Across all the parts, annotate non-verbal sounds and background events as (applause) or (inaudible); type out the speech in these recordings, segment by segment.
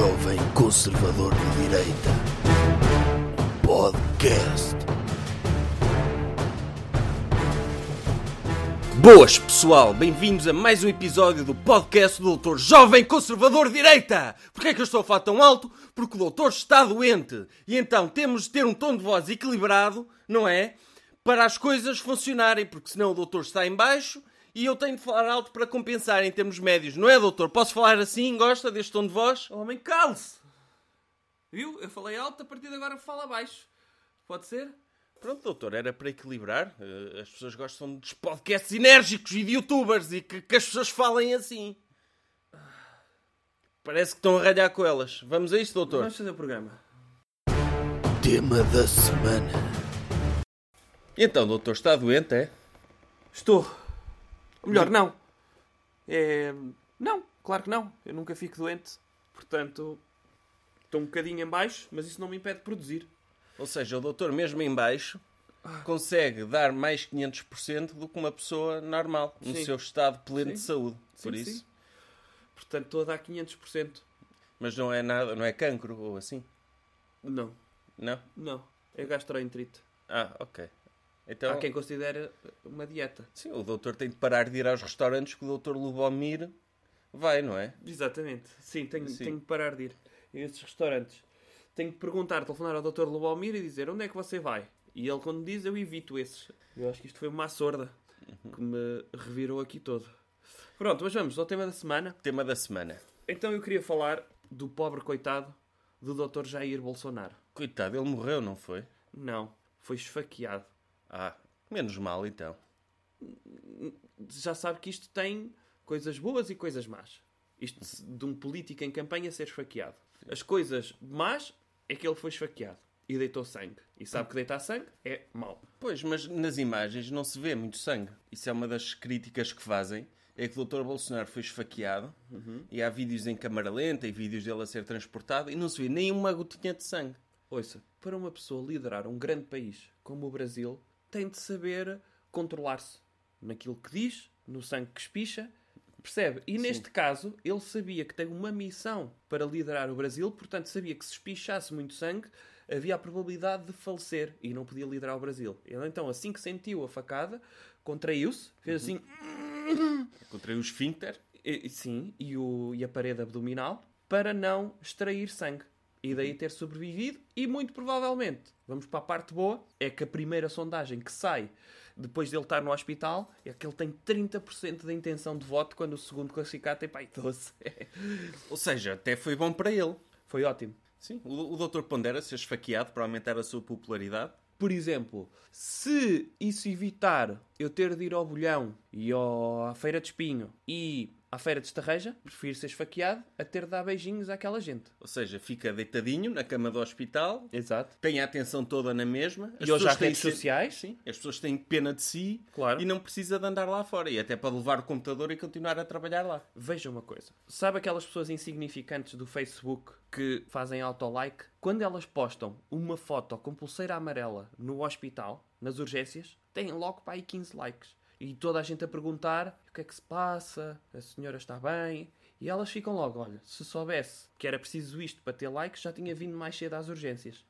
Jovem Conservador de Direita. Podcast. Boas pessoal, bem-vindos a mais um episódio do podcast do Doutor Jovem Conservador de Direita. Porquê é que eu estou a falar tão alto? Porque o doutor está doente e então temos de ter um tom de voz equilibrado, não é? Para as coisas funcionarem, porque senão o doutor está em baixo e eu tenho de falar alto para compensar em termos médios, não é, doutor? Posso falar assim? Gosta deste tom de voz? Oh, homem, cale-se! Viu? Eu falei alto, a partir de agora fala baixo. Pode ser? Pronto, doutor, era para equilibrar. Eh, As pessoas gostam dos podcasts enérgicos e de youtubers e que, que as pessoas falem assim. Parece que estão a ralhar com elas. Vamos a isto, doutor? Vamos fazer o programa. Tema da semana. Então, doutor, está doente, é? Estou. Ou melhor, não. É... Não, claro que não. Eu nunca fico doente. Portanto, estou um bocadinho em baixo, mas isso não me impede de produzir. Ou seja, o doutor, mesmo em baixo, consegue dar mais 500% do que uma pessoa normal, no Sim. seu estado pleno de Sim. saúde. Por Sim, isso. Portanto, estou a dar 500%. Mas não é nada, não é cancro ou assim? Não, Não? não. É gastroenterite. Ah, ok. Então, Há quem considere uma dieta. sim, o doutor tem de parar de ir aos restaurantes que o doutor Lubomir vai, não é? Exatamente. Sim, tenho, Sim. tenho que parar de ir a esses restaurantes. Tenho que perguntar, telefonar ao Dr. Lubomir e dizer onde é que você vai. E ele, quando diz, eu evito esses. Eu acho que isto foi uma sorda que me revirou aqui todo. Pronto, mas vamos ao tema da semana. Tema da semana. Então eu queria falar do pobre coitado do Dr. Jair Bolsonaro. Coitado, ele morreu, não foi? Não, foi esfaqueado. Ah, menos mal então. Já sabe que isto tem coisas boas e coisas más. Isto de um político em campanha ser esfaqueado. As coisas más é que ele foi esfaqueado e deitou sangue. E sabe que deitar sangue é mau. Pois, mas nas imagens não se vê muito sangue. Isso é uma das críticas que fazem. É que o Dr. Bolsonaro foi esfaqueado e há vídeos em câmara lenta e vídeos dele a ser transportado e não se vê nenhuma gotinha de sangue. Ouça, para uma pessoa liderar um grande país como o Brasil, tem de saber controlar-se naquilo que diz, no sangue que espicha, percebe? E neste caso, ele sabia que tem uma missão para liderar o Brasil, portanto sabia que se espichasse muito sangue, havia a probabilidade de falecer e não podia liderar o Brasil. Ele então, assim que sentiu a facada, contraiu-se, fez assim, Encontrei o esfíncter. e- sim, e, o, e a parede abdominal, para não extrair sangue. E daí ter sobrevivido, e muito provavelmente, vamos para a parte boa, é que a primeira sondagem que sai depois dele estar no hospital é que ele tem 30% de intenção de voto, quando o segundo classificado tem pai 12. Ou seja, até foi bom para ele. Foi ótimo. Sim, o, o Dr. pondera ser esfaqueado para aumentar a sua popularidade. Por exemplo, se isso evitar eu ter de ir ao bolhão e ao- à feira de espinho e à feira de estarreja, prefiro ser esfaqueado a ter de dar beijinhos àquela gente. Ou seja, fica deitadinho na cama do hospital, Exato. tem a atenção toda na mesma. As E hoje há pessoas têm redes de ser- sociais. Sim, as pessoas têm pena de si Claro. e não precisa de andar lá fora. E até pode levar o computador e continuar a trabalhar lá. Veja uma coisa. Sabe aquelas pessoas insignificantes do Facebook que fazem auto-like? Quando elas postam uma foto com pulseira amarela no hospital, nas urgências, têm logo para aí 15 likes. E toda a gente a perguntar o que é que se passa, a senhora está bem. E elas ficam logo, olha, se soubesse que era preciso isto para ter likes, já tinha vindo mais cedo às urgências.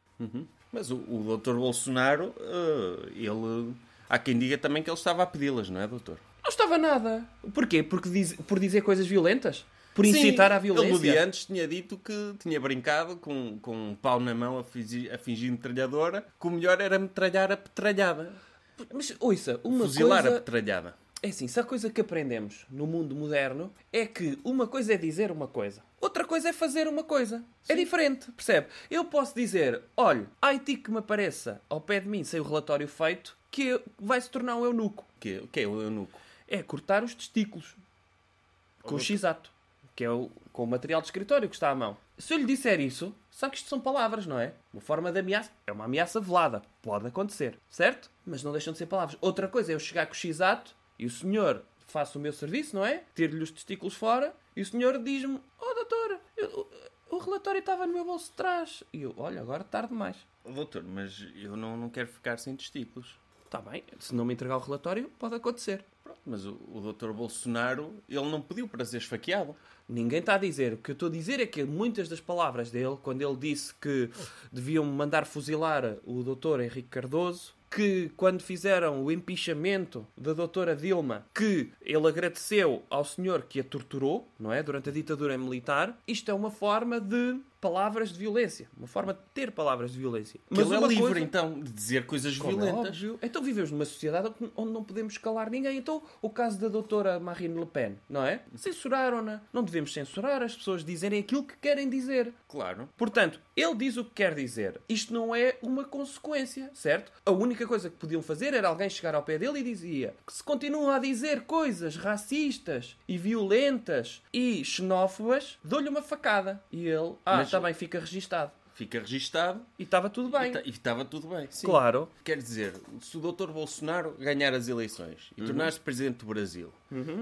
Mas o, o Dr. Bolsonaro, eh, ele. Há quem diga também que ele estava a pedi-las, não é, doutor? Não estava nada. Porquê? Porque diz- por dizer coisas violentas? Por Sim, incitar à Ele no violência? dia antes tinha dito que tinha brincado com, com um pau na mão a fingir, a fingir metralhadora, que o melhor era metralhar a petralhada. Mas, ouça, uma Fuzilar a coisa... petralhada. É assim, se a coisa que aprendemos no mundo moderno é que uma coisa é dizer uma coisa, outra coisa é fazer uma coisa. É diferente, percebe? Eu posso dizer, olha, Haiti que me apareça ao pé de mim sem o relatório feito, que vai se tornar um eunuco. Que, que é o eunuco? É cortar os testículos com o x-ato, que é o, com o material de escritório que está à mão. Se eu lhe disser isso, sabe que isto são palavras, não é? Uma forma de ameaça. É uma ameaça velada. Pode acontecer, certo? Mas não deixam de ser palavras. Outra coisa é eu chegar com o x-ato e o senhor faça o meu serviço, não é? Tiro-lhe os testículos fora e o senhor diz-me: Oh, doutor, eu- o, o relatório estava no meu bolso de trás. E eu, olha, agora tarde demais. Doutor, mas eu não, não quero ficar sem testículos. Está bem, se não me entregar o relatório, pode acontecer. Pronto, mas o, o Dr. Bolsonaro, ele não pediu para ser esfaqueado. Ninguém está a dizer. O que eu estou a dizer é que muitas das palavras dele, quando ele disse que deviam mandar fuzilar o doutor Henrique Cardoso, que quando fizeram o empinchamento da doutora Dilma, que ele agradeceu ao senhor que a torturou, não é? Durante a ditadura militar, isto é uma forma de palavras de violência. Uma forma de ter palavras de violência. Mas ele é livre, coisa- então, de dizer coisas como é violentas. óbvio. Então vivemos numa sociedade onde não podemos calar ninguém. Então o caso da doutora Marine Le Pen, não é? Censuraram-na. Não devemos censurar as pessoas dizerem aquilo que querem dizer. Claro. Portanto, ele diz o que quer dizer. Isto não é uma consequência, certo? A única coisa que podiam fazer era alguém chegar ao pé dele e dizia que se continua a dizer coisas racistas e violentas e xenófobas, dou-lhe uma facada. E ele, ah, Mas- está bem, fica registado. Fica registado E estava tudo bem. e estava tudo bem. Sim. Claro. Quer dizer, se o Dr. Bolsonaro ganhar as eleições Uhum. e tornar-se presidente do Brasil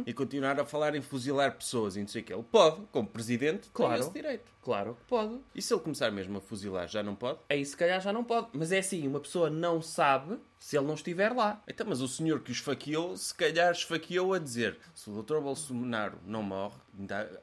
e continuar a falar em fuzilar pessoas e não sei o que, ele pode, como presidente, Claro. tem esse direito. Claro que pode. E se ele começar mesmo a fuzilar, já não pode? Aí se calhar já não pode. Mas é assim, uma pessoa não sabe se ele não estiver lá. Então, mas o senhor que o esfaqueou, se calhar esfaqueou a dizer se o Dr. Bolsonaro não morre,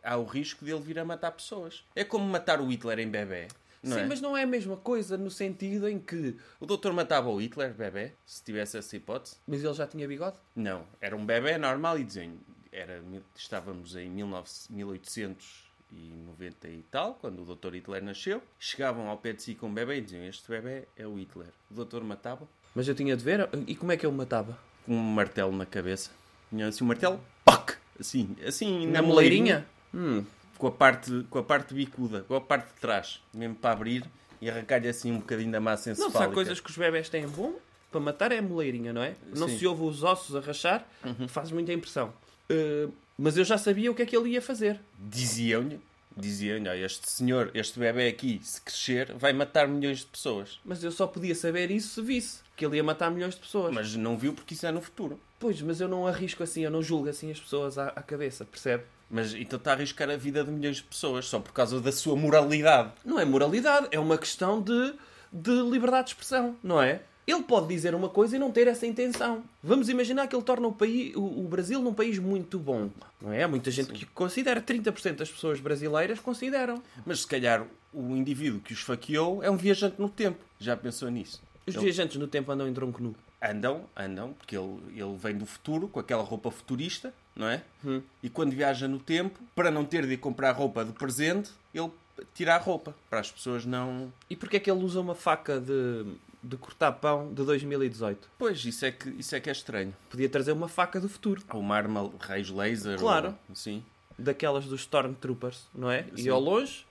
há o risco dele vir a matar pessoas. É como matar o Hitler em bebê. Não Sim, é? mas não é a mesma coisa no sentido em que. O doutor matava o Hitler, bebê, se tivesse essa hipótese? Mas ele já tinha bigode? Não, era um bebê normal e diziam, era, estávamos em 19, 1890 e tal, quando o doutor Hitler nasceu, chegavam ao pé de si com um bebê e diziam, este bebê é o Hitler. O doutor matava Mas eu tinha de ver. E como é que ele matava? com um martelo na cabeça. Tinha assim um martelo, PAC! Assim, assim Na moleirinha? Hum. Com a, parte, com a parte bicuda, com a parte de trás, mesmo para abrir e arrancar-lhe assim um bocadinho da massa Não, se há encefálica. coisas que os bebés têm bom, para matar é a moleirinha, não é? Não Sim. Uhum. se ouve os ossos a rachar, faz muita impressão. Uh, mas eu já sabia o que é que ele ia fazer. Diziam-lhe, diziam-lhe, "Olha, este senhor, este bebê aqui, se crescer, vai matar milhões de pessoas. Mas eu só podia saber isso se visse. Que ele ia matar milhões de pessoas. Mas não viu porque isso é no futuro. Pois, mas eu não arrisco assim, eu não julgo assim as pessoas à, à cabeça, percebe? Mas então está a arriscar a vida de milhões de pessoas só por causa da sua moralidade. Não é moralidade, é uma questão de, de liberdade de expressão, não é? Ele pode dizer uma coisa e não ter essa intenção. Vamos imaginar que ele torna o, país, o, o Brasil num país muito bom. Não é? Há muita gente que considera. 30% das pessoas brasileiras consideram. Mas se calhar o indivíduo que o esfaqueou é um viajante no tempo. Já pensou nisso? Os Ele- viajantes no tempo andam em tronco nu. Andam, andam, porque ele, ele vem do futuro com aquela roupa futurista, não é? Hum. E quando viaja no tempo, para não ter de ir comprar roupa do presente, ele tira a roupa. Para as pessoas não. E porquê é que ele usa uma faca de, de cortar pão de 2018? Pois, isso é que, isso é, que é estranho. Podia trazer uma faca do futuro. Ou uma arma raios laser. Claro. Ou, sim. Daquelas dos Stormtroopers, não é? Sim. E ao longe,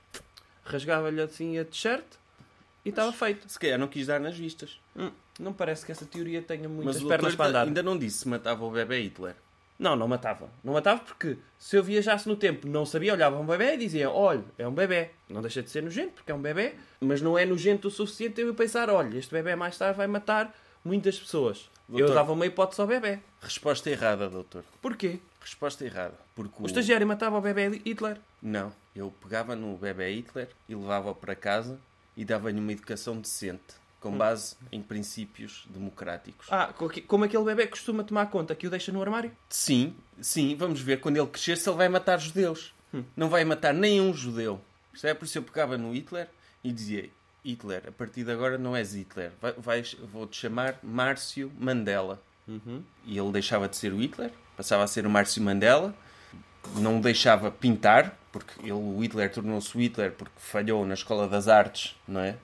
rasgava-lhe assim a t-shirt e estava feito. Se calhar não quis dar nas vistas. Hum, não parece que essa teoria tenha muitas pernas para andar. ainda não disse se matava o bebê Hitler. Não, não matava. Não matava porque se eu viajasse no tempo, não sabia, olhava um bebê e dizia: olha, é um bebê. Não deixa de ser nojento porque é um bebê, mas não é nojento o suficiente eu pensar: olha, este bebê mais tarde vai matar muitas pessoas. Eu Doutor. dava uma hipótese ao bebê. Resposta errada, doutor. Porquê? Resposta errada. Porque O estagiário matava o bebê Hitler. Não. Eu pegava no bebê Hitler e levava-o para casa e dava-lhe uma educação decente, com base em princípios democráticos. Ah, co- como aquele bebê costuma tomar conta que o deixa no armário? Sim, sim, vamos ver quando ele crescer se ele vai matar judeus. Não vai matar nenhum judeu. Percebe? Por isso eu pegava no Hitler e dizia: Hitler, a partir de agora não és Hitler. Vou-te chamar Márcio Mandela. E ele deixava de ser o Hitler, passava a ser o Márcio Mandela. Não o deixava pintar, porque ele, o Hitler tornou-se Hitler porque falhou na Escola das Artes, não é?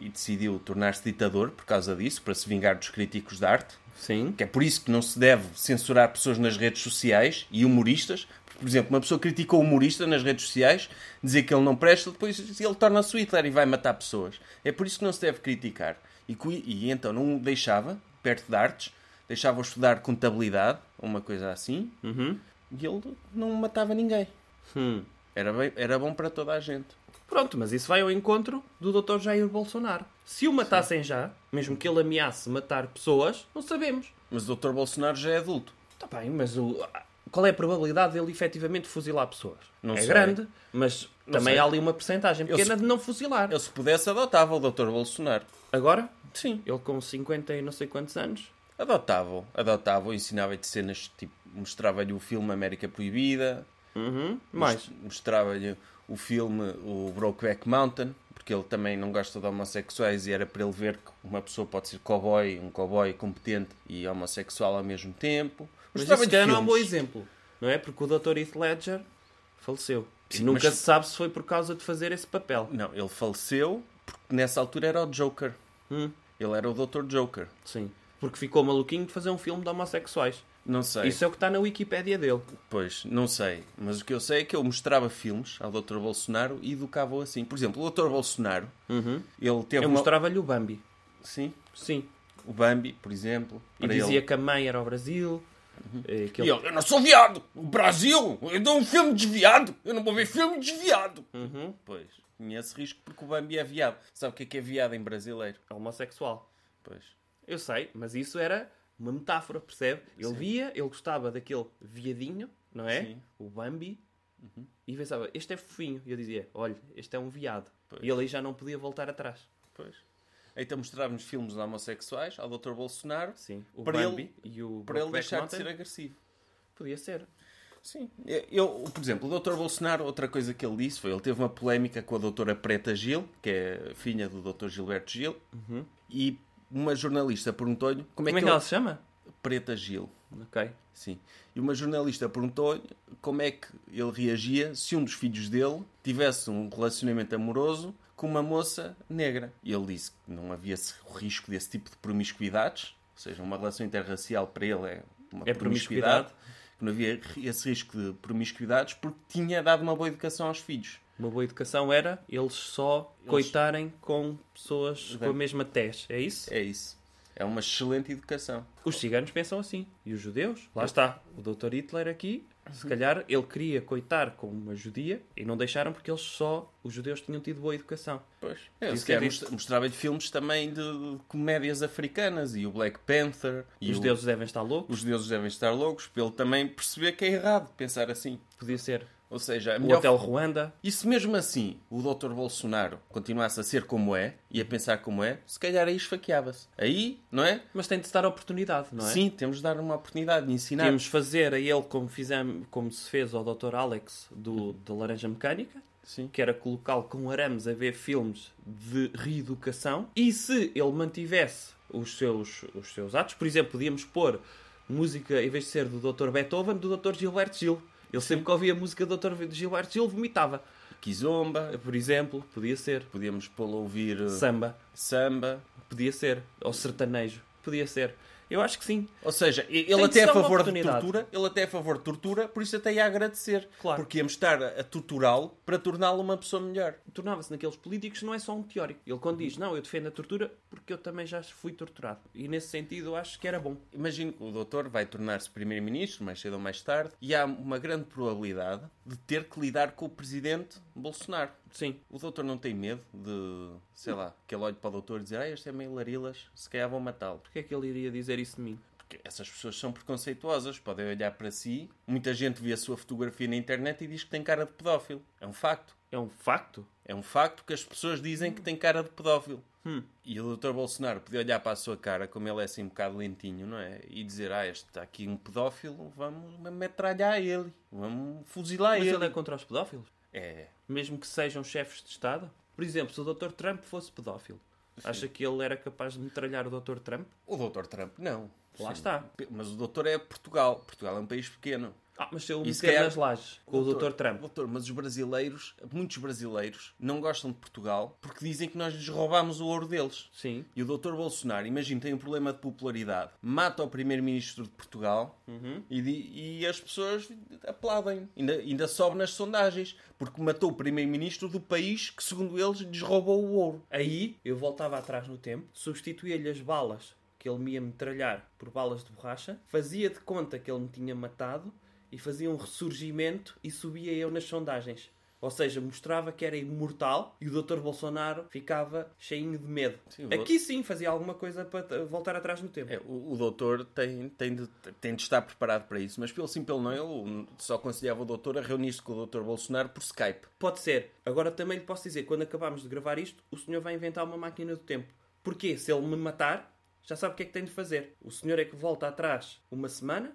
E decidiu tornar-se ditador por causa disso, para se vingar dos críticos de arte Sim. que é por isso que não se deve censurar pessoas nas redes sociais e humoristas. Por exemplo, uma pessoa critica o humorista nas redes sociais, dizer que ele não presta, depois ele torna-se Hitler e vai matar pessoas. É por isso que não se deve criticar. E, e então não o deixava, perto de artes, deixava-o estudar contabilidade, uma coisa assim, e ele não matava ninguém. Hum. Era, bem- era bom para toda a gente. Pronto, mas isso vai ao encontro do Dr. Jair Bolsonaro. Se o matassem já, mesmo que ele ameace matar pessoas, não sabemos. Mas o Dr. Bolsonaro já é adulto. Está bem, mas o... qual é a probabilidade dele efetivamente fuzilar pessoas? Não é sei. grande, mas também sei. há ali uma percentagem pequena se- de não fuzilar. Ele, se pudesse, adotava o Dr. Bolsonaro. Agora, Sim. ele com 50 e não sei quantos anos, Adotava-o, adotava-o, ensinava-lhe cenas, tipo, mostrava-lhe o filme América Proibida, Uhum. Mais. mos- mostrava-lhe o filme o Brokeback Mountain, porque ele também não gosta de homossexuais e era para ele ver que uma pessoa pode ser cowboy, um cowboy competente e homossexual ao mesmo tempo. Mas isso não é um bom exemplo, não é? Porque o Dr. Heath Ledger faleceu. Sim, nunca mas- se sabe se foi por causa de fazer esse papel. Não, ele faleceu porque nessa altura era o Joker. Hum, Ele era o Dr. Joker. sim. Porque ficou maluquinho de fazer um filme de homossexuais. Não sei. Isso é o que está na Wikipédia dele. Pois, não sei. Mas o que eu sei é que eu mostrava filmes ao Dr. Bolsonaro e educava-o assim. Por exemplo, o Dr. Bolsonaro, Uhum. ele teve Eu uma... mostrava-lhe o Bambi. Sim, Sim. o Bambi, por exemplo. E dizia ele. Uhum. que a mãe era o Brasil. eh, que E ele- ele, eu não sou viado! O Brasil! Eu dou um filme desviado! Eu não vou ver filme desviado! Uhum. Pois, esse risco porque o Bambi é viado. Sabe o que é que é viado em brasileiro? é homossexual. Pois. Eu sei, mas isso era uma metáfora, percebe? Ele Sim. via, ele gostava daquele viadinho, não é? Sim. Uhum. O Bambi. E pensava, este é fofinho. E eu dizia, olha, este é um viado. Pois. E ele aí já não podia voltar atrás. Pois. Então mostrávamos filmes homossexuais ao Dr. Bolsonaro Sim. O Para Bambi e o para ele deixar de Mountain. ser agressivo. Podia ser. Sim. Eu, por exemplo, o Dr. Bolsonaro, outra coisa que ele disse foi ele teve uma polémica com a doutora Preta Gil, que é filha do Dr. Gilberto Gil, e uma jornalista perguntou-lhe como, Como é que ele... ela se chama? Preta Gil. Ok. Sim. E uma jornalista perguntou-lhe como é que ele reagia se um dos filhos dele tivesse um relacionamento amoroso com uma moça negra. E ele disse que não havia o risco desse tipo de promiscuidades, ou seja, uma relação interracial para ele é uma É promiscuidade. Não havia esse risco de promiscuidades porque tinha dado uma boa educação aos filhos. Uma boa educação era eles só coitarem com pessoas com a mesma tez. É isso? É isso. É uma excelente educação. Os ciganos pensam assim. E os judeus? Lá está. O Dr. Hitler aqui, se calhar, ele queria coitar com uma judia e não deixaram porque eles só, os judeus tinham tido boa educação. Pois. Eu, Isso se calhar, é most- mostrava-lhe filmes também de comédias africanas e o Black Panther e os o- deuses devem estar loucos. os deuses devem estar loucos para ele também perceber que é errado pensar assim. Podia ser. Ou seja, O. Hotel Ruanda. E se mesmo assim o Dr. Bolsonaro continuasse a ser como é e a pensar como é, se calhar aí esfaqueava-se. Aí, não é? Mas tem de se dar oportunidade, não é? Sim, temos de dar uma oportunidade de ensinar. Tínhamos fazer a ele como, fizemos, como se fez ao Dr. Alex do, da Laranja Mecânica, Sim. que era colocá-lo com arames a ver filmes de reeducação. E se ele mantivesse os seus, os seus atos, por exemplo, podíamos pôr música, em vez de ser do Dr. Beethoven, do Dr. Gilberto Gil. Ele sempre que ouvia a música do Dr. Gilberto Gil vomitava. Kizomba, Por exemplo, podia ser. podíamos pô-lo a ouvir uh, Samba, samba. podia ser. Ou sertanejo, podia ser. Eu acho que sim. Ou seja, Tem ele até é a favor de tortura, ele até é a favor de tortura, por isso até ia agradecer. Claro. Porque íamos estar a, torturá-lo para torná-lo uma pessoa melhor. tornava-se naqueles políticos não é só um teórico. Ele quando diz, não, eu defendo a tortura porque eu também já fui torturado. E nesse sentido eu acho que era bom. Imagino que o doutor vai tornar-se primeiro-ministro, mais cedo ou mais tarde, e há uma grande probabilidade de ter que lidar com o presidente Bolsonaro. Sim. O doutor não tem medo de, sei lá, que ele olhe para o doutor e dizer ah, este é meio larilas, se calhar vão matá-lo. Porquê é que ele iria dizer isso de mim? Porque essas pessoas são preconceituosas, podem olhar para si. Muita gente vê a sua fotografia na internet e diz que tem cara de pedófilo. É um facto. É um facto? É um facto que as pessoas dizem que tem cara de pedófilo. Hum. E o Dr. Bolsonaro podia olhar para a sua cara, como ele é assim um bocado lentinho, não é? E dizer, ah, este está aqui um pedófilo, vamos metralhar ele. Vamos fuzilar Mas ele. ele é contra os pedófilos? É. Mesmo que sejam chefes de Estado? Por exemplo, se o Dr. Trump fosse pedófilo, acha que ele era capaz de metralhar o Dr. Trump? O Dr. Trump, não. Lá Sim. está. Mas o doutor é Portugal. Portugal é um país pequeno. Ah, mas se E se meter calhar- nas lajes com o Dr. Trump, Doutor, mas os brasileiros, muitos brasileiros, não gostam de Portugal porque dizem que nós lhes roubámos o ouro deles. sim, E o Dr. Bolsonaro, imagina, tem um problema de popularidade, mata o primeiro-ministro de Portugal Uhum. e, e as pessoas aplaudem. Ainda, ainda sobe nas sondagens, porque matou o primeiro-ministro do país que, segundo eles, lhes roubou o ouro. Aí eu voltava atrás no tempo, substituía-lhe as balas que ele me ia metralhar por balas de borracha, fazia de conta que ele me tinha matado e fazia um ressurgimento e subia eu nas sondagens. Ou seja, mostrava que era imortal e o Dr. Bolsonaro ficava cheinho de medo. Sim, Aqui sim fazia alguma coisa para voltar atrás no tempo. É, o, o doutor tem, tem, de, tem de estar preparado para isso, mas pelo sim, pelo não, eu só aconselhava o doutor a reunir-se com o doutor Bolsonaro por Skype. Pode ser. Agora também lhe posso dizer, quando acabarmos de gravar isto, o senhor vai inventar uma máquina do tempo. Porquê? Se ele me matar, já sabe o que é que tem de fazer. O senhor é que volta atrás uma semana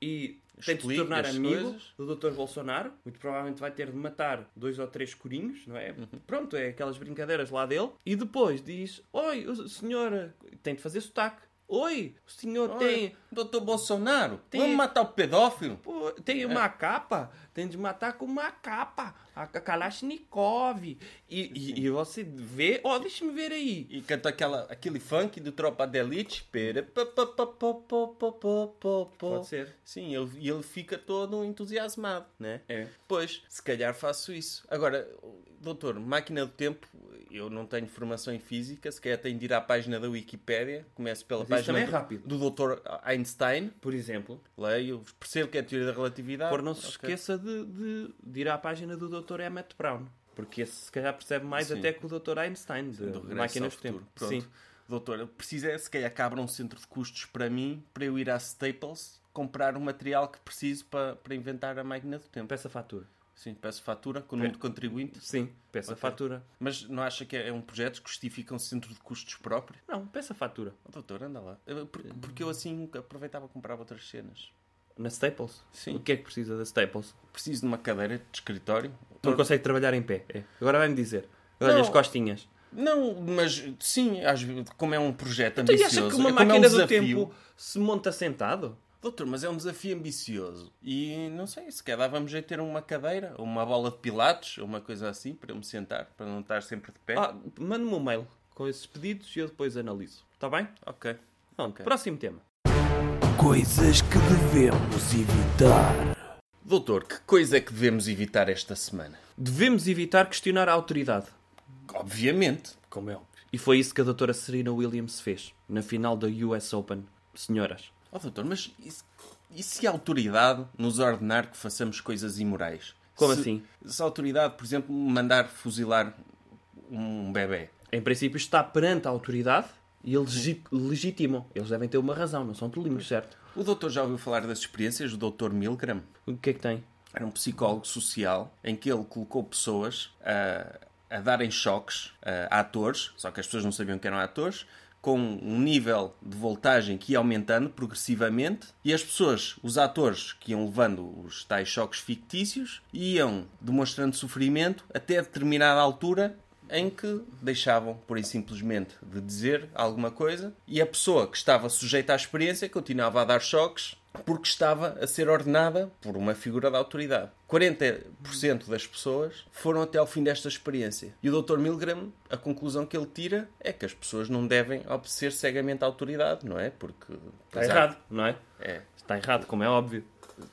e tem de se tornar amigo coisas. do Dr. Bolsonaro. Muito provavelmente vai ter de matar dois ou três corinhos, não é? Pronto, é aquelas brincadeiras lá dele. E depois diz: Oi, o senhor tem de fazer sotaque. Oi, o senhor Oi, tem. Doutor Bolsonaro, tem... vamos matar o pedófilo? Pô, tem é. uma capa, tem de matar com uma capa, a Kalashnikov. E, e, e, você vê. Ó, oh, deixa me ver aí. E canta aquela, aquele funk do Tropa da Elite. Pera, Pode ser. Sim, ele, e ele fica todo entusiasmado, né? É. Pois, se calhar faço isso. Agora, doutor, máquina do tempo, eu não tenho formação em física, se calhar tenho de ir à página da Wikipédia, começo pela Mas página é do- rápido. do doutor Einstein, Por exemplo, leio, percebo que é a teoria da relatividade. por não se Ok. esqueça de, de, de ir à página do Dr. Emmett Brown. Porque esse se calhar percebe mais Sim. até que o Dr. Einstein, de do Máquinas do Tempo. Pronto. Sim. Doutor, eu preciso é, se calhar, que abra um centro de custos para mim, para eu ir à Staples, comprar o material que preciso para, para inventar a máquina do tempo. Peça fatura. Sim, peço fatura com o número de contribuinte. Sim, peça Ok. fatura. Mas não acha que é um projeto que justifica um centro de custos próprio? Não, peça fatura. Oh, doutor, anda lá. Por- Porque eu assim aproveitava para comprar outras cenas. Na Staples? Sim. O que é que precisa da Staples? Preciso de uma cadeira de escritório. Não consegue trabalhar em pé. É. Agora vai-me dizer. Olha as costinhas. Não, mas sim, como é um projeto Então, e ambicioso. acha que uma é como é um máquina do tempo se monta sentado? Doutor, mas é um desafio ambicioso. E não sei, se calhar dava-me jeito de ter uma cadeira, ou uma bola de pilates, ou uma coisa assim, para eu me sentar, para não estar sempre de pé. Ah, mande-me um mail com esses pedidos e eu depois analiso. Está bem? Ok. Pronto, Ok. próximo tema. Coisas que devemos evitar. Doutor, que coisa é que devemos evitar esta semana? Devemos evitar questionar a autoridade. Obviamente. Como é óbvio. E foi isso que a doutora Serena Williams fez na final da US Open. Senhoras, Oh, doutor, mas e se, e se a autoridade nos ordenar que façamos coisas imorais? Como Se- assim? Se a autoridade, por exemplo, mandar fuzilar um bebê. em princípio está perante a autoridade e eles legi- legitimam. Eles devem ter uma razão, não são tolinhos, certo? O doutor já ouviu falar das experiências do doutor Milgram? O que é que tem? Era um psicólogo social em que ele colocou pessoas a, a darem choques a, atores, só que as pessoas não sabiam que eram atores, com um nível de voltagem que ia aumentando progressivamente e as pessoas, os atores que iam levando os tais choques fictícios, iam demonstrando sofrimento até determinada altura em que deixavam, por e simplesmente, de dizer alguma coisa e a pessoa que estava sujeita à experiência continuava a dar choques porque estava a ser ordenada por uma figura da autoridade. 40% das pessoas foram até ao fim desta experiência. E o Dr. Milgram, a conclusão que ele tira é que as pessoas não devem obedecer cegamente à autoridade, não é? Porque Está errado, não é? É. Está errado, como é óbvio.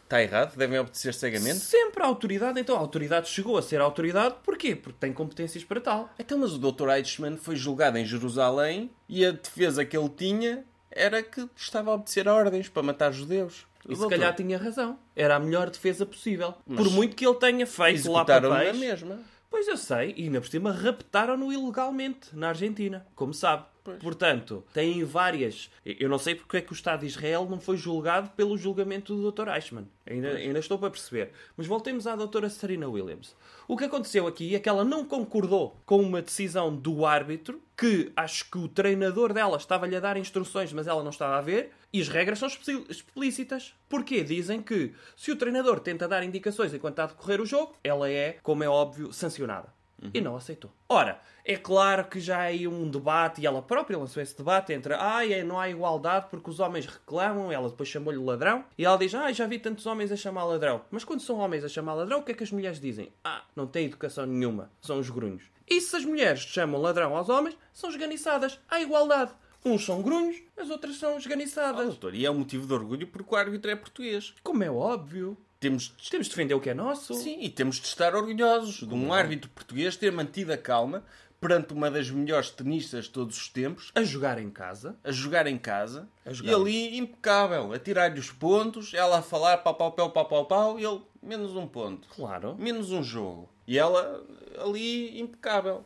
Está errado? Devem obedecer cegamente? Sempre a autoridade, então a autoridade chegou a ser autoridade, porquê? Porque tem competências para tal. Então, mas o Dr. Eichmann foi julgado em Jerusalém e a defesa que ele tinha era que estava a obedecer a ordens para matar judeus. E se calhar tinha razão. Era a melhor defesa possível. Por muito que ele tenha feito lá papéis. mesma. Pois eu sei, e ainda por cima raptaram-no ilegalmente na Argentina, como sabe. Portanto, tem várias. Eu não sei porque é que o Estado de Israel não foi julgado pelo julgamento do Dr. Eichmann. Ainda, ainda estou para perceber. Mas voltemos à Dra. Serena Williams. O que aconteceu aqui é que ela não concordou com uma decisão do árbitro, que acho que o treinador dela estava-lhe a dar instruções, mas ela não estava a ver, e as regras são explí- explícitas. Porquê? Dizem que se o treinador tenta dar indicações enquanto está a decorrer o jogo, ela é, como é óbvio, sancionada. E não aceitou. Ora, é claro que já há aí um debate, e ela própria lançou esse debate entre ah, é, não há igualdade porque os homens reclamam, ela depois chamou-lhe ladrão, e ela diz, ah, já vi tantos homens a chamar ladrão. Mas quando são homens a chamar ladrão, o que é que as mulheres dizem? Ah, não têm educação nenhuma, são os grunhos. E se as mulheres chamam ladrão aos homens, são esganiçadas. Há igualdade. Uns são grunhos, as outras são Ah, esganiçadas. doutor, e é um motivo de orgulho porque o árbitro é português. Como é óbvio. Temos de Temos de defender o que é nosso. Sim, e temos de estar orgulhosos de um árbitro português ter mantido a calma perante uma das melhores tenistas de todos os tempos, A jogar em casa. a jogar em casa, jogar. e ali impecável, a tirar-lhe os pontos, ela a falar pau, pau, pau, pau, pau, pau, e ele menos um ponto, Claro. menos um jogo. E ela ali impecável.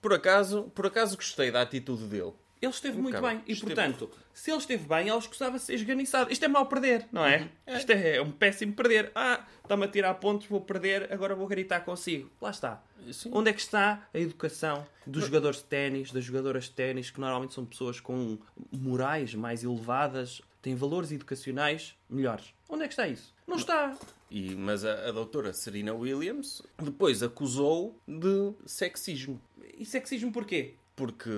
Por acaso, por acaso gostei da atitude dele. Ele esteve muito bem. E, Esteve. portanto, se ele esteve bem, ela escusava ser esganiçado. Isto é mau perder, não é? Isto é um péssimo perder. Ah, está-me a tirar pontos, vou perder, agora vou gritar consigo. Lá está. Sim. Onde é que está a educação dos jogadores de ténis, das jogadoras de ténis, que normalmente são pessoas com morais mais elevadas, têm valores educacionais melhores? Onde é que está isso? Não está. E, mas a, a doutora Serena Williams depois acusou de sexismo. E sexismo porquê? Porque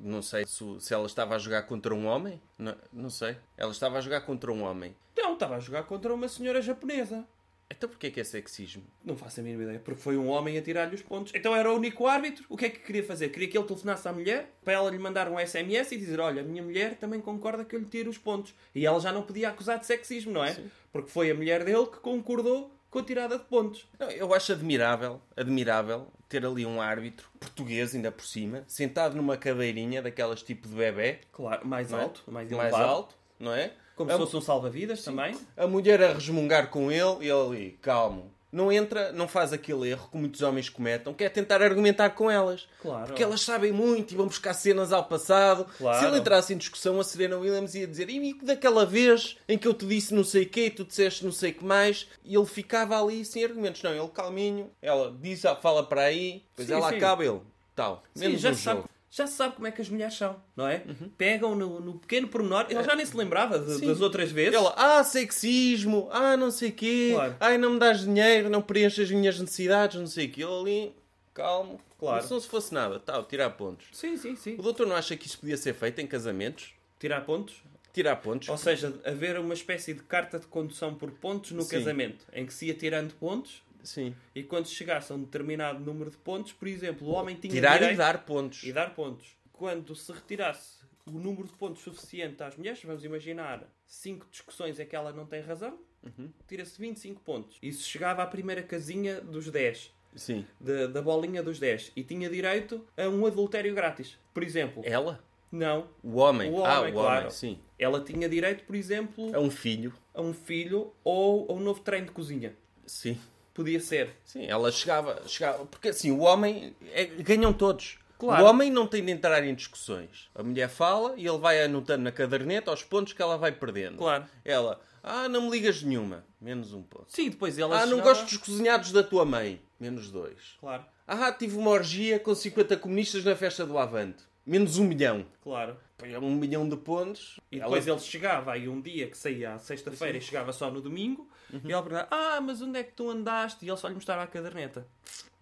não sei se, se ela estava a jogar contra um homem. Não, não sei. Ela estava a jogar contra um homem. Não, estava a jogar contra uma senhora japonesa. Então porquê que é sexismo? Não faço a mínima ideia, porque foi um homem a tirar-lhe os pontos. Então era o único árbitro. O que é que queria fazer? Queria que ele telefonasse à mulher para ela lhe mandar um SMS e dizer: Olha, a minha mulher também concorda que eu lhe tire os pontos. E ela já não podia acusar de sexismo, não é? Porque foi a mulher dele que concordou com a tirada de pontos. Eu acho admirável, admirável ter ali um árbitro português ainda por cima, sentado numa cadeirinha daquelas tipo de bebê, Claro, mais é? alto, mais mais elevado. alto, não é? Como a, se fosse um salva-vidas também. a mulher a resmungar com ele e ele ali, calmo. Não entra, não faz aquele erro que muitos homens cometem, que é tentar argumentar com elas. Claro. Porque elas sabem muito e vão buscar cenas ao passado. Claro. Se ele entrasse em discussão, a Serena Williams ia dizer e daquela vez em que eu te disse não sei o quê e tu disseste não sei o que mais, e ele ficava ali sem argumentos. Não, ele calminho, ela diz, fala para aí, depois Sim, ela sim. acaba ele. Tal. Sim, Menos já um sabe, jogo. Já se sabe como é que as mulheres são, não é? Pegam no, no pequeno pormenor. Ele já nem se lembrava de- das outras vezes. Ela, ah, sexismo, ah, não sei o quê, Claro. ai, não me dás dinheiro, não preenches as minhas necessidades, não sei o quê. Ele ali, calmo, Claro. como se não se fosse nada, tal, tirar pontos. Sim, sim, sim. O doutor não acha que isso podia ser feito em casamentos? Tirar pontos. Tirar pontos? Ou seja, haver uma espécie de carta de condução por pontos no Sim. casamento, em que se ia tirando pontos Sim. e quando se chegasse a um determinado número de pontos, por exemplo, o homem tinha Tirar direito e dar pontos. e dar pontos. Quando se retirasse o número de pontos suficiente às mulheres, vamos imaginar 5 discussões em que ela não tem razão, Uhum. tira-se 25 pontos. Isso chegava à primeira casinha dos 10. Sim. Da, da bolinha dos 10 e tinha direito a um adultério grátis. Por exemplo, Ela? não. O homem? O ah, homem, o claro. homem, sim. Ela tinha direito, por exemplo, É um filho. a um filho ou a um novo treino de cozinha. Sim. Podia ser. Sim, ela chegava, chegava. Porque assim, o homem. é- ganham todos. Claro. O homem não tem de entrar em discussões. A mulher fala e ele vai anotando na caderneta aos pontos que ela vai perdendo. Claro. Ela, ah, não me ligas nenhuma. Menos um ponto. Sim, depois ela Ah, não chegava- gosto dos cozinhados da tua mãe. Menos dois. Claro, Ah, tive uma orgia com 50 comunistas na festa do Avante. Menos um milhão. claro. É Um milhão de pontos. E Ela- depois ele chegava aí um dia que saía à sexta-feira e chegava só no domingo e ela perguntava: Ah, mas onde é que tu andaste? E ele só lhe mostrava a caderneta.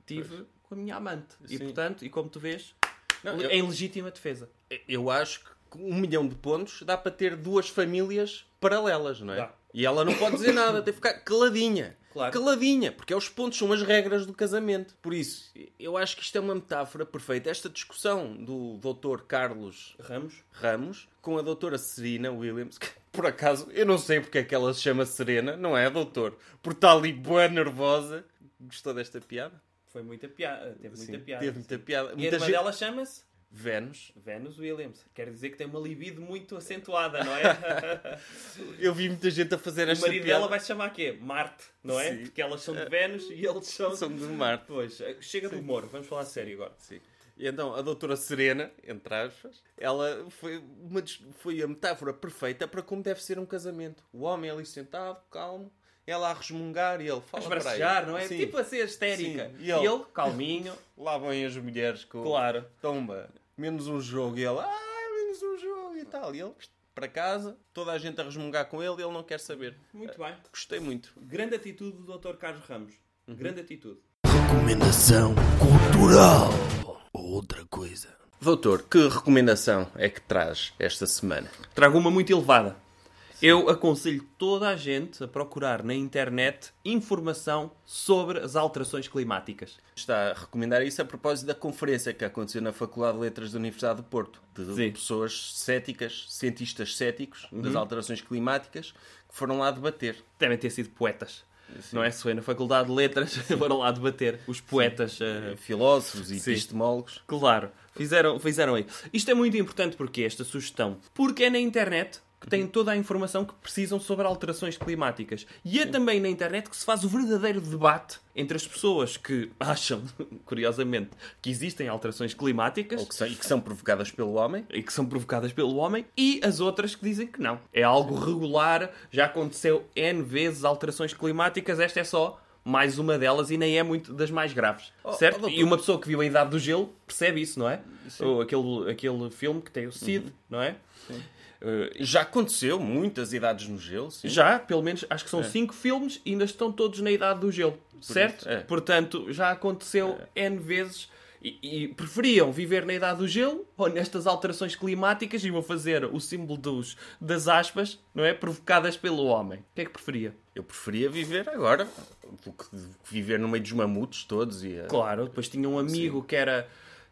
Tive com a minha amante. E Sim. portanto, e como tu vês, Não, eu- em legítima defesa. Eu acho que um milhão de pontos dá para ter duas famílias paralelas, não é? Dá. E ela não pode dizer nada, tem que ficar caladinha. Claro. Caladinha, porque é os pontos são as regras do casamento. Por isso, eu acho que isto é uma metáfora perfeita. Esta discussão do Dr. Carlos Ramos. Ramos com a doutora Serena Williams, que por acaso eu não sei porque é que ela se chama Serena, não é, doutor? Por estar ali boa nervosa. Gostou desta piada? Foi muita piada. Teve muita Sim, piada. Teve muita piada. E a Muita irmã gente... dela chama-se Vênus. Venus Williams. Quer dizer que tem uma libido muito acentuada, não é? (laughs) Eu vi muita gente a fazer o esta marido piada. dela vai se chamar quê? Marte, não é? Sim. Porque elas são de Vênus e eles são. São de Marte. Pois, chega do humor, vamos falar sério agora. Sim. E então a doutora Serena, entre aspas, ela foi, uma, foi a metáfora perfeita para como deve ser um casamento. O homem ali sentado, calmo, ela a resmungar e ele A fala para esbracejar, aí. não é? Sim. Tipo a ser histérica. Sim. E E ele, ele? calminho, (laughs) Lá vão as mulheres com claro. tomba, menos um jogo e ele, ah, menos um jogo e tal. E ele para casa, toda a gente a resmungar com ele e ele não quer saber. Muito bem. Gostei muito. Grande atitude do Dr. Carlos Ramos. Grande atitude. Recomendação cultural. Outra coisa. Doutor, que recomendação é que traz esta semana? Trago uma muito elevada. Eu aconselho toda a gente a procurar na internet informação sobre as alterações climáticas. Está a recomendar isso a propósito da conferência que aconteceu na Faculdade de Letras da Universidade do Porto, de Sim. pessoas céticas, cientistas céticos das alterações climáticas, que foram lá debater. Devem ter sido poetas. Não é? Se foi na Faculdade de Letras, (laughs) foram lá debater. Os poetas. eh, Filósofos e Sim. epistemólogos. Claro, fizeram, fizeram aí. Isto é muito importante porque esta sugestão. Porque é na internet que têm toda a informação que precisam sobre alterações climáticas. E é também na internet que se faz o verdadeiro debate entre as pessoas que (laughs) acham, curiosamente, que existem alterações climáticas Ou que são, e que são provocadas pelo homem. e que são provocadas pelo homem, e as outras que dizem que não. É algo regular, já aconteceu N vezes alterações climáticas, esta é só mais uma delas e nem é muito das mais graves. certo? oh, e uma pessoa que viu a Idade do Gelo percebe isso, não é? Ou aquele, aquele filme que tem o Cid, Uhum. não é? Eh, Já aconteceu muitas idades no gelo, sim. já, pelo menos, acho que são cinco filmes e ainda estão todos na Idade do Gelo, certo? isso, é. Portanto, já aconteceu N vezes. E, e preferiam viver na Idade do Gelo ou nestas alterações climáticas e vou fazer o símbolo dos, das aspas, não é? Provocadas pelo homem. O que é que preferia? Eu preferia viver agora do que viver no meio dos mamutos todos e. Claro, depois tinha um amigo que era,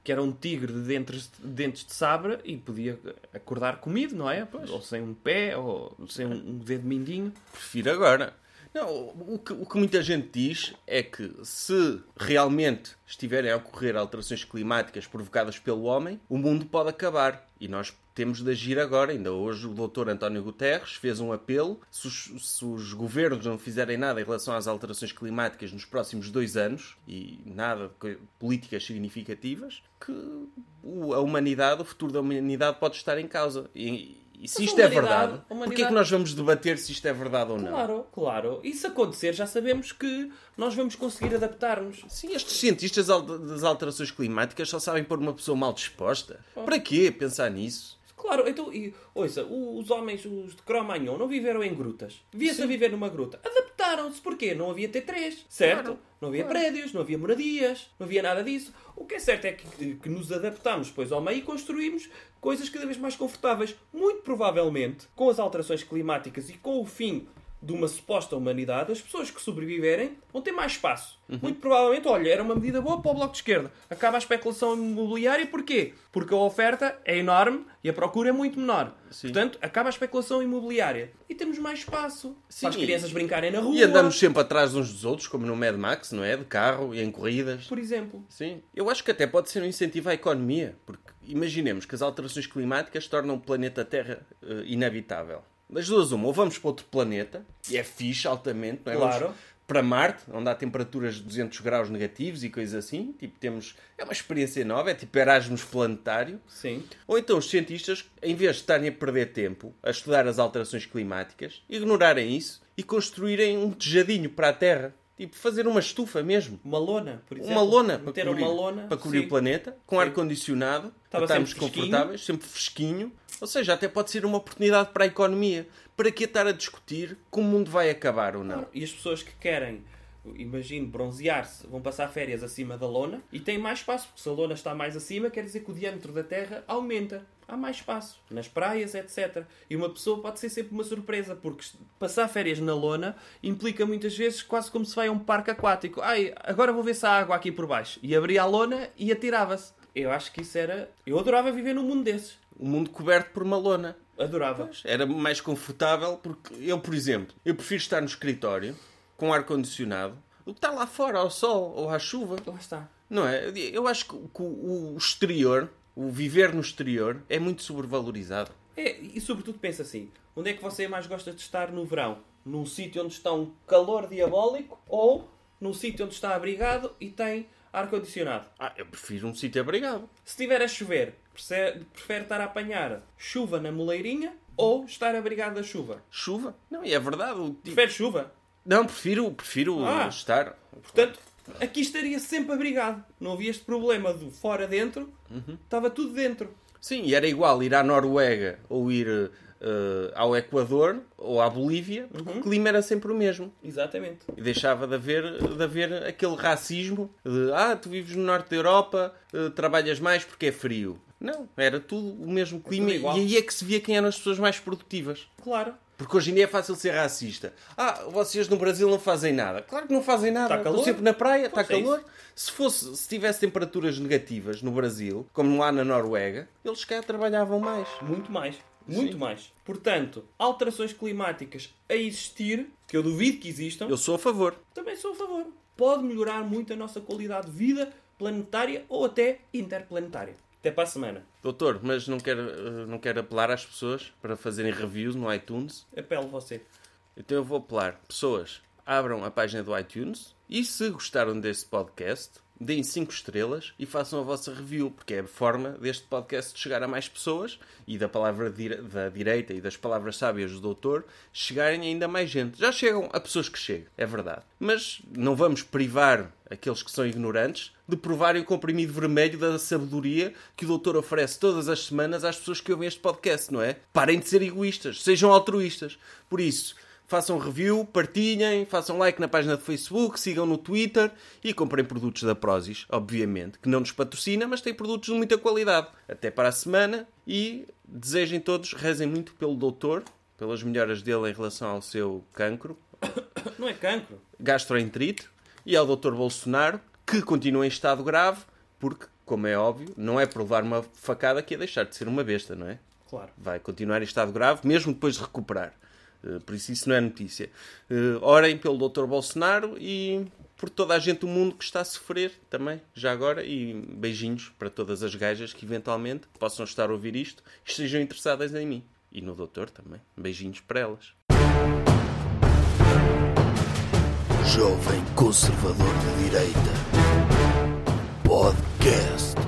que era um tigre de dentes, de dentes de sabre e podia acordar comido, não é? Ou sem um pé, ou sem um, um dedo mindinho. prefiro agora. Não, o que, o que muita gente diz é que se realmente estiverem a ocorrer alterações climáticas provocadas pelo homem, o mundo pode acabar. E nós temos de agir agora. Ainda hoje o Dr. António Guterres fez um apelo. Se os, se os governos não fizerem nada em relação às alterações climáticas nos próximos dois anos, e nada de políticas significativas, que a humanidade, o futuro da humanidade pode estar em causa. E, e se Mas isto é humanidade- verdade, a porquê é humanidade- que nós vamos debater se isto é verdade ou não? Claro, claro. E se acontecer, já sabemos que nós vamos conseguir adaptar-nos. Sim, estes cientistas das alterações climáticas só sabem pôr uma pessoa mal disposta. Para quê pensar nisso? Claro, então, e, ouça, os homens, os de Cro-Magnon, não viveram em grutas. Via-se a viver numa gruta. Adaptaram-se, porquê? Não havia T3, certo? Claro, não havia prédios, não havia moradias, não havia nada disso. O que é certo é que, que nos adaptamos depois ao meio e construímos coisas cada vez mais confortáveis. Muito provavelmente, com as alterações climáticas e com o fim de uma suposta humanidade, as pessoas que sobreviverem vão ter mais espaço. Uhum. Muito provavelmente, olha, era uma medida boa para o Bloco de Esquerda. Acaba a especulação imobiliária, porquê? Porque a oferta é enorme e a procura é muito menor. Sim. Portanto, acaba a especulação imobiliária. E temos mais espaço Sim, para as crianças brincarem na rua, E andamos sempre atrás uns dos outros, como no Mad Max, não é? De carro e em corridas. por exemplo. Sim. Eu acho que até pode ser um incentivo à economia, porque imaginemos que as alterações climáticas tornam o planeta Terra eh, inabitável. Das duas, uma, ou vamos para outro planeta, e é fixe altamente, não é? Claro. Vamos para Marte, onde há temperaturas de 200 graus negativos e coisas assim. Tipo, temos. É uma experiência nova, é tipo Erasmus planetário. Sim. Ou então os cientistas, em vez de estarem a perder tempo a estudar as alterações climáticas, ignorarem isso e construírem um tejadinho para a Terra. Tipo, fazer uma estufa mesmo. Uma lona, por exemplo. Uma lona para cobrir, uma lona. para cobrir sim. o planeta, com ar-condicionado, estarmos confortáveis, sempre fresquinho. Ou seja, até pode ser uma oportunidade para a economia. Para que estar a discutir como o mundo vai acabar ou não? E as pessoas que querem, imagino, bronzear-se, vão passar férias acima da lona e têm mais espaço, porque se a lona está mais acima, quer dizer que o diâmetro da Terra aumenta. Há mais espaço, nas praias, etc. E uma pessoa pode ser sempre uma surpresa, porque passar férias na lona implica muitas vezes quase como se vai a um parque aquático. Ai, agora vou ver se há água aqui por baixo. E abria a lona e atirava-se. Eu acho que isso era. Eu adorava viver num mundo desses. O mundo coberto por uma lona. Adorava. Era mais confortável porque eu, por exemplo, eu prefiro estar no escritório com ar-condicionado do que estar lá fora ao sol ou à chuva. Lá está. Não é? Eu acho que o exterior, o viver no exterior, é muito sobrevalorizado. É, e sobretudo pensa assim: onde é que você mais gosta de estar no verão? Num sítio onde está um calor diabólico ou num sítio onde está abrigado e tem ar-condicionado? Ah, eu prefiro um sítio abrigado. Se estiver a chover, perce- prefere estar a apanhar chuva na moleirinha ou estar abrigado da chuva? Chuva? Não, e é verdade. o tipo- Prefere chuva? Não, prefiro, prefiro Ah. estar. Portanto, aqui estaria sempre abrigado. Não havia este problema do fora dentro, estava tudo dentro. Sim, e era igual ir à Noruega ou ir eh, ao Equador ou à Bolívia, porque o clima era sempre o mesmo. Exatamente. E deixava de haver, de haver aquele racismo de ah, tu vives no norte da Europa, eh, trabalhas mais porque é frio. Não, era tudo o mesmo clima e aí é que se via quem eram as pessoas mais produtivas. Claro. Porque hoje em dia é fácil ser racista. Ah, vocês no Brasil não fazem nada. Claro que não fazem nada. Está calor? Estão sempre na praia, está é calor. Se fosse, se tivesse temperaturas negativas no Brasil, como lá na Noruega, eles cá trabalhavam mais. Muito mais. Muito mais. Portanto, alterações climáticas a existir, que eu duvido que existam, Eu sou a favor. também sou a favor. Pode melhorar muito a nossa qualidade de vida planetária ou até interplanetária. Até para a semana. Doutor, mas não quer, eh, não quer apelar às pessoas para fazerem reviews no iTunes? Apelo você. Então eu vou apelar. Pessoas, abram a página do iTunes e se gostaram deste podcast, deem 5 estrelas e façam a vossa review, porque é a forma deste podcast chegar a mais pessoas e da palavra dire- da direita e das palavras sábias do doutor chegarem ainda mais gente. Já chegam a pessoas que chegam, é verdade. Mas não vamos privar aqueles que são ignorantes de provarem o comprimido vermelho da sabedoria que o doutor oferece todas as semanas às pessoas que ouvem este podcast, não é? Parem de ser egoístas, sejam altruístas. Por isso, façam review, partilhem, façam like na página do Facebook, sigam no Twitter e comprem produtos da Prozis, obviamente, que não nos patrocina, mas tem produtos de muita qualidade. Até para a semana e desejem todos, rezem muito pelo doutor, pelas melhoras dele em relação ao seu cancro, (coughs) Não é cancro. gastroenterite, e ao doutor Bolsonaro, que continua em estado grave, porque, como é óbvio, não é por levar uma facada que é deixar de ser uma besta, não é? Claro. vai continuar em estado grave, mesmo depois de recuperar. Eh, Por isso, isso não é notícia. Eh, Orem pelo Dr. Bolsonaro e por toda a gente do mundo que está a sofrer também, já agora. E beijinhos para todas as gajas que eventualmente possam estar a ouvir isto e estejam interessadas em mim. E no doutor também. Beijinhos para elas. Jovem Conservador de Direita. Podcast.